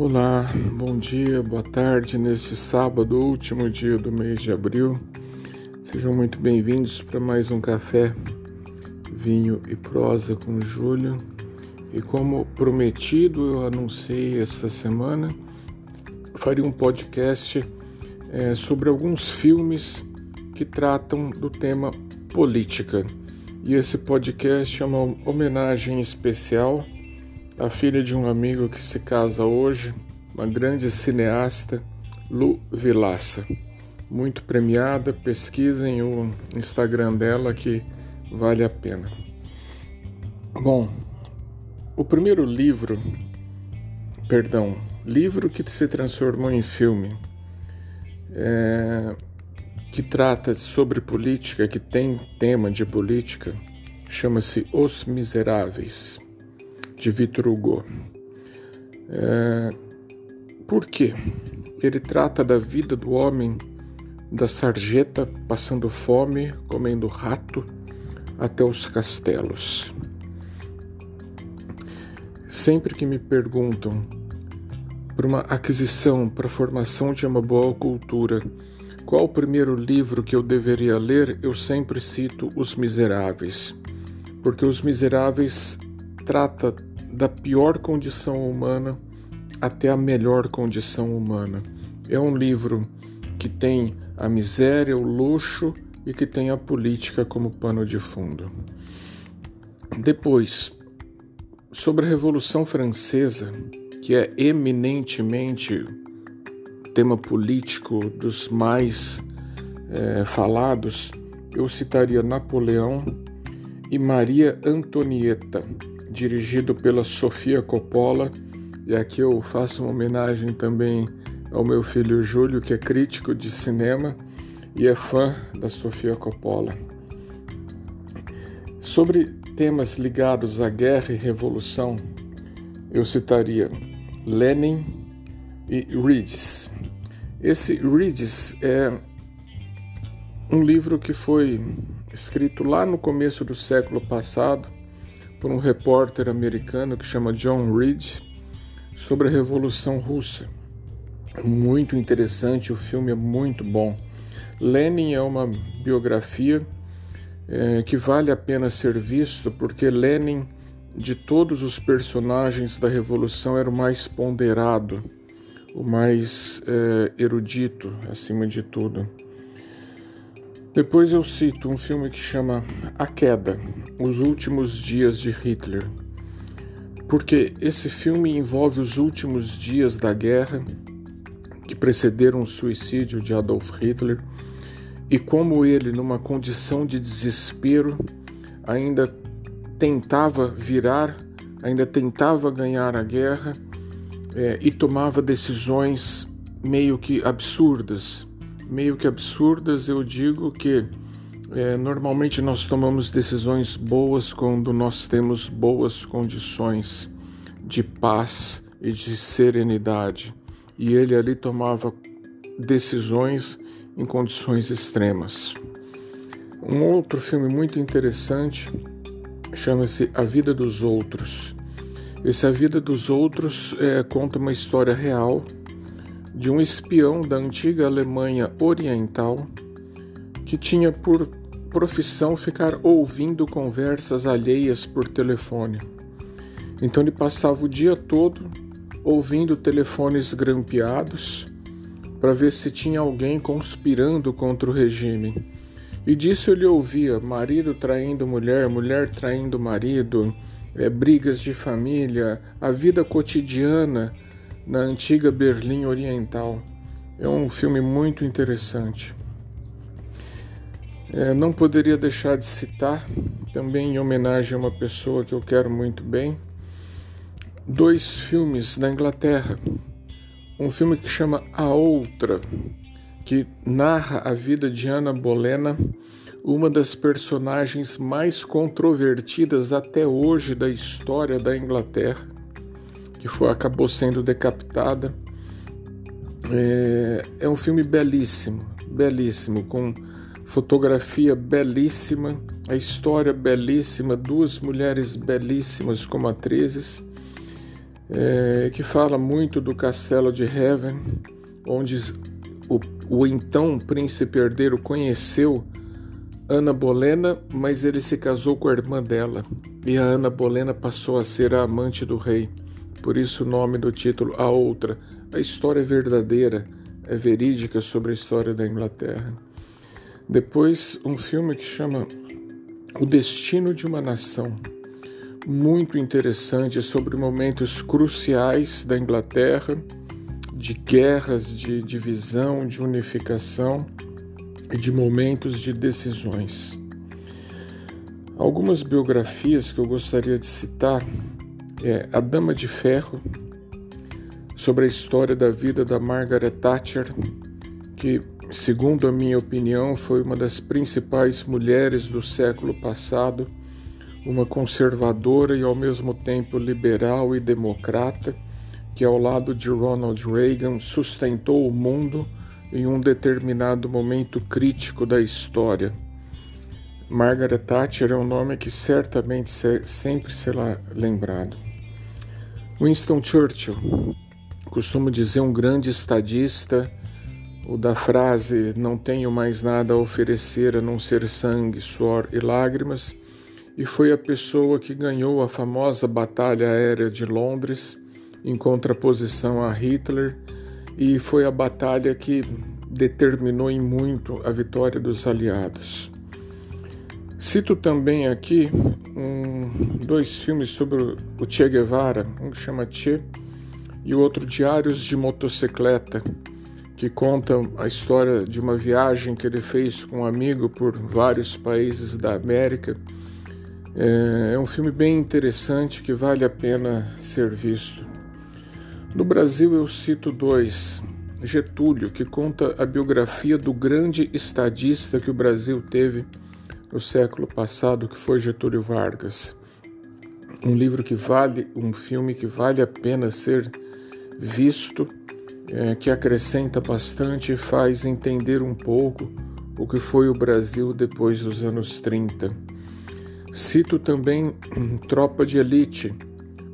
Olá, bom dia, boa tarde neste sábado, último dia do mês de abril. Sejam muito bem-vindos para mais um café, vinho e prosa com Júlio. E como prometido, eu anunciei esta semana, faria um podcast é, sobre alguns filmes que tratam do tema política. E esse podcast é uma homenagem especial a filha de um amigo que se casa hoje, uma grande cineasta, Lu Vilaça. Muito premiada, pesquisem o Instagram dela que vale a pena. Bom, o primeiro livro, perdão, livro que se transformou em filme, é, que trata sobre política, que tem tema de política, chama-se Os Miseráveis de Victor Hugo. É, por quê? Ele trata da vida do homem, da sarjeta passando fome, comendo rato, até os castelos. Sempre que me perguntam para uma aquisição, para a formação de uma boa cultura, qual o primeiro livro que eu deveria ler, eu sempre cito Os Miseráveis, porque Os Miseráveis trata da pior condição humana até a melhor condição humana. É um livro que tem a miséria, o luxo e que tem a política como pano de fundo. Depois, sobre a Revolução Francesa, que é eminentemente tema político dos mais é, falados, eu citaria Napoleão e Maria Antonieta, dirigido pela Sofia Coppola. E aqui eu faço uma homenagem também ao meu filho Júlio, que é crítico de cinema e é fã da Sofia Coppola. Sobre temas ligados à guerra e revolução, eu citaria Lenin e Ridges. Esse Ridges é um livro que foi escrito lá no começo do século passado por um repórter americano que chama John Reed sobre a Revolução Russa. Muito interessante, o filme é muito bom. Lenin é uma biografia é, que vale a pena ser visto porque Lenin, de todos os personagens da Revolução, era o mais ponderado, o mais é, erudito, acima de tudo. Depois eu cito um filme que chama A Queda, Os Últimos Dias de Hitler, porque esse filme envolve os últimos dias da guerra que precederam o suicídio de Adolf Hitler e como ele, numa condição de desespero, ainda tentava virar, ainda tentava ganhar a guerra é, e tomava decisões meio que absurdas meio que absurdas, eu digo que é, normalmente nós tomamos decisões boas quando nós temos boas condições de paz e de serenidade. E ele ali tomava decisões em condições extremas. Um outro filme muito interessante chama-se A Vida dos Outros. Esse A Vida dos Outros é, conta uma história real de um espião da antiga Alemanha Oriental que tinha por profissão ficar ouvindo conversas alheias por telefone. Então ele passava o dia todo ouvindo telefones grampeados para ver se tinha alguém conspirando contra o regime. E disso ele ouvia marido traindo mulher, mulher traindo marido, é, brigas de família, a vida cotidiana na antiga Berlim Oriental. É um filme muito interessante. É, não poderia deixar de citar, também em homenagem a uma pessoa que eu quero muito bem, dois filmes da Inglaterra. Um filme que chama A Outra, que narra a vida de Ana Bolena, uma das personagens mais controvertidas até hoje da história da Inglaterra que foi, acabou sendo decapitada. É, é um filme belíssimo, belíssimo, com fotografia belíssima, a história belíssima, duas mulheres belíssimas como atrizes. é, que fala muito do castelo de Heaven, onde o, o então príncipe herdeiro conheceu Ana Bolena, mas ele se casou com a irmã dela, e a Ana Bolena passou a ser a amante do rei. Por isso o nome do título A Outra. A história é verdadeira, é verídica sobre a história da Inglaterra. Depois, um filme que chama O Destino de uma Nação. Muito interessante sobre momentos cruciais da Inglaterra, de guerras, de divisão, de unificação e de momentos de decisões. Algumas biografias que eu gostaria de citar é A Dama de Ferro, sobre a história da vida da Margaret Thatcher, que, segundo a minha opinião, foi uma das principais mulheres do século passado, uma conservadora e ao mesmo tempo liberal e democrata, que ao lado de Ronald Reagan sustentou o mundo em um determinado momento crítico da história. Margaret Thatcher é um nome que certamente sempre será lembrado. Winston Churchill, costumo dizer um grande estadista, o da frase não tenho mais nada a oferecer a não ser sangue, suor e lágrimas, e foi a pessoa que ganhou a famosa Batalha Aérea de Londres, em contraposição a Hitler e foi a batalha que determinou em muito a vitória dos aliados. Cito também aqui um, dois filmes sobre o Che Guevara, um que chama Che e o outro Diários de Motocicleta, que conta a história de uma viagem que ele fez com um amigo por vários países da América. É, é um filme bem interessante que vale a pena ser visto. No Brasil, eu cito dois. Getúlio, que conta a biografia do grande estadista que o Brasil teve no século passado, que foi Getúlio Vargas. Um livro que vale, um filme que vale a pena ser visto, é, que acrescenta bastante e faz entender um pouco o que foi o Brasil depois dos anos 30. Cito também Tropa de Elite,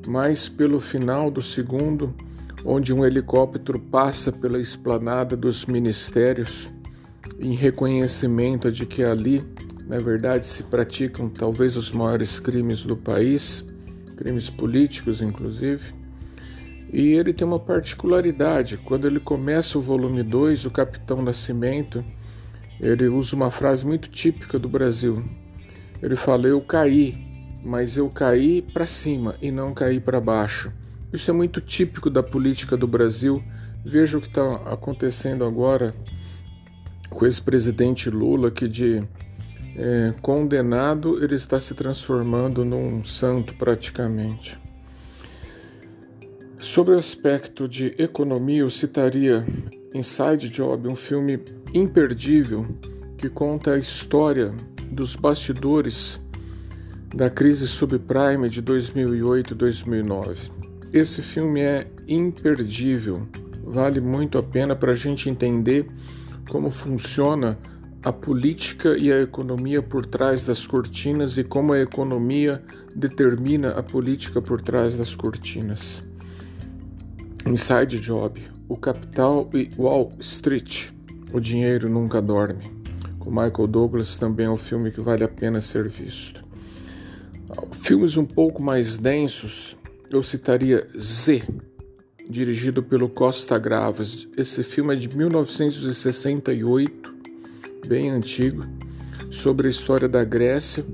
mas pelo final do segundo, onde um helicóptero passa pela esplanada dos ministérios, em reconhecimento de que ali, na verdade, se praticam talvez os maiores crimes do país, crimes políticos, inclusive. E ele tem uma particularidade: quando ele começa o volume 2, o Capitão Nascimento, ele usa uma frase muito típica do Brasil. Ele fala: Eu caí, mas eu caí para cima e não caí para baixo. Isso é muito típico da política do Brasil. Veja o que está acontecendo agora com esse presidente Lula, que de é, condenado ele está se transformando num santo praticamente. Sobre o aspecto de economia, eu citaria Inside Job, um filme imperdível que conta a história dos bastidores da crise subprime de 2008-2009. Esse filme é imperdível, vale muito a pena para a gente entender como funciona a política e a economia por trás das cortinas e como a economia determina a política por trás das cortinas. Inside Job, O Capital e Wall Street, O Dinheiro Nunca Dorme. Com Michael Douglas também é um filme que vale a pena ser visto. Filmes um pouco mais densos, eu citaria Z, dirigido pelo Costa Gravas. Esse filme é de 1968, bem antigo, sobre a história da Grécia,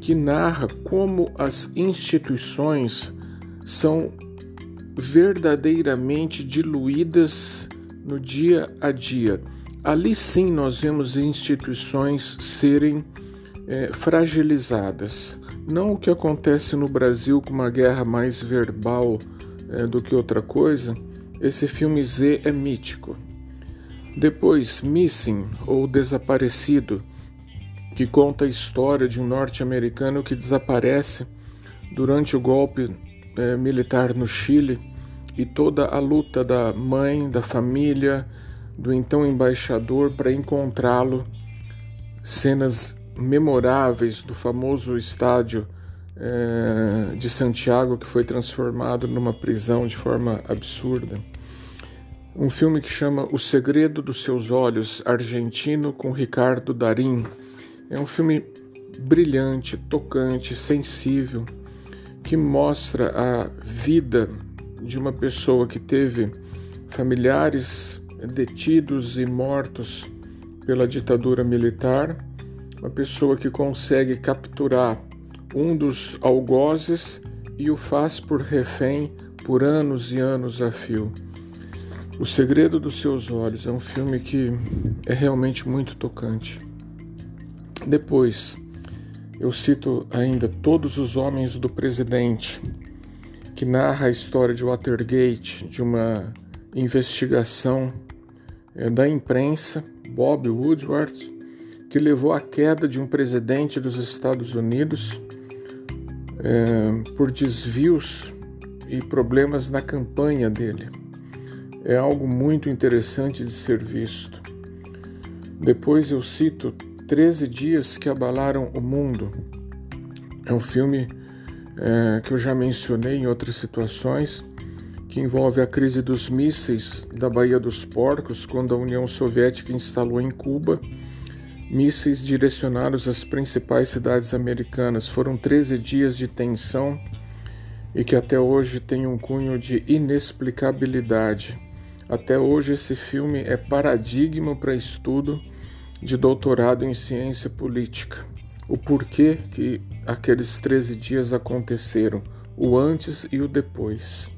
que narra como as instituições são verdadeiramente diluídas no dia a dia. Ali sim nós vemos instituições serem é, fragilizadas. Não o que acontece no Brasil com uma guerra mais verbal é, do que outra coisa, esse filme Z é mítico. Depois, Missing, ou Desaparecido, que conta a história de um norte-americano que desaparece durante o golpe é, militar no Chile e toda a luta da mãe, da família, do então embaixador para encontrá-lo. Cenas memoráveis do famoso estádio é, de Santiago que foi transformado numa prisão de forma absurda. Um filme que chama O Segredo dos Seus Olhos, argentino, com Ricardo Darim. É um filme brilhante, tocante, sensível, que mostra a vida de uma pessoa que teve familiares detidos e mortos pela ditadura militar, uma pessoa que consegue capturar um dos algozes e o faz por refém por anos e anos a fio. O Segredo dos Seus Olhos é um filme que é realmente muito tocante. Depois, eu cito ainda Todos os Homens do Presidente, que narra a história de Watergate, de uma investigação é, da imprensa, Bob Woodward, que levou à queda de um presidente dos Estados Unidos é, por desvios e problemas na campanha dele. É algo muito interessante de ser visto. Depois eu cito 13 Dias que Abalaram o Mundo. É um filme é, que eu já mencionei em outras situações, que envolve a crise dos mísseis da Baía dos Porcos, quando a União Soviética instalou em Cuba mísseis direcionados às principais cidades americanas. Foram 13 dias de tensão e que até hoje tem um cunho de inexplicabilidade. Até hoje, esse filme é paradigma para estudo de doutorado em ciência política. O porquê que aqueles 13 dias aconteceram, o antes e o depois.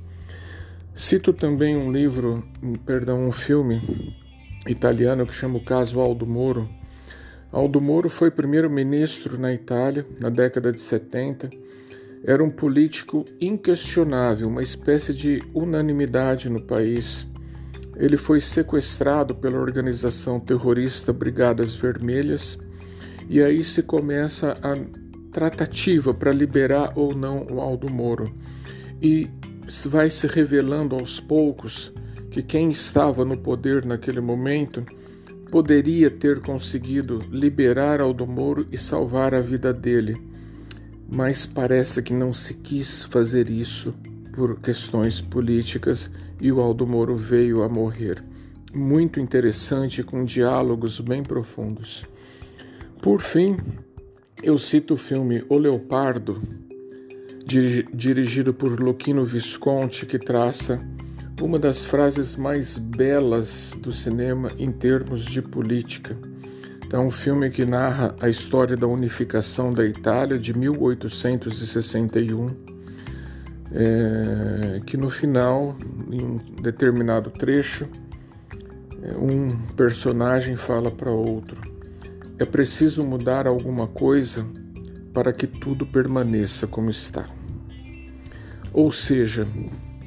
Cito também um livro, perdão, um filme italiano que chama O Caso Aldo Moro, Aldo Moro foi primeiro-ministro na Itália na década de 70. Era um político inquestionável, uma espécie de unanimidade no país. Ele foi sequestrado pela organização terrorista Brigadas Vermelhas e aí se começa a tratativa para liberar ou não o Aldo Moro. E vai se revelando aos poucos que quem estava no poder naquele momento poderia ter conseguido liberar Aldo Moro e salvar a vida dele, mas parece que não se quis fazer isso por questões políticas e o Aldo Moro veio a morrer. Muito interessante, com diálogos bem profundos. Por fim, eu cito o filme O Leopardo, dirigido por Luquino Visconti, que traça uma das frases mais belas do cinema em termos de política. É um filme que narra a história da unificação da Itália de 1861, é, que no final, em um determinado trecho, é, um personagem fala para outro: é preciso mudar alguma coisa para que tudo permaneça como está. Ou seja,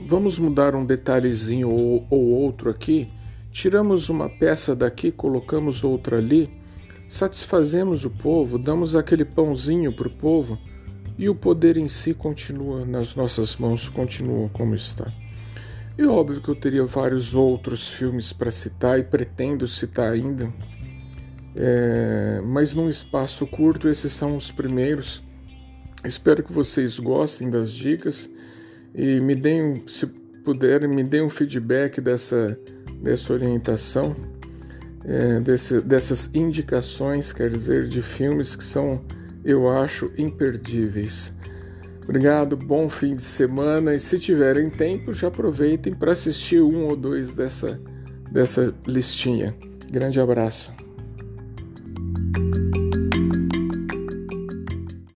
Vamos mudar um detalhezinho ou, ou outro aqui? Tiramos uma peça daqui, colocamos outra ali, satisfazemos o povo, damos aquele pãozinho para o povo e o poder em si continua nas nossas mãos, continua como está. E óbvio que eu teria vários outros filmes para citar e pretendo citar ainda, é, mas num espaço curto, esses são os primeiros. Espero que vocês gostem das dicas e me deem, se puderem, me deem um feedback dessa, dessa orientação, é, desse, dessas indicações, quer dizer, de filmes que são, eu acho, imperdíveis. Obrigado, bom fim de semana e se tiverem tempo, já aproveitem para assistir um ou dois dessa, dessa listinha. Grande abraço.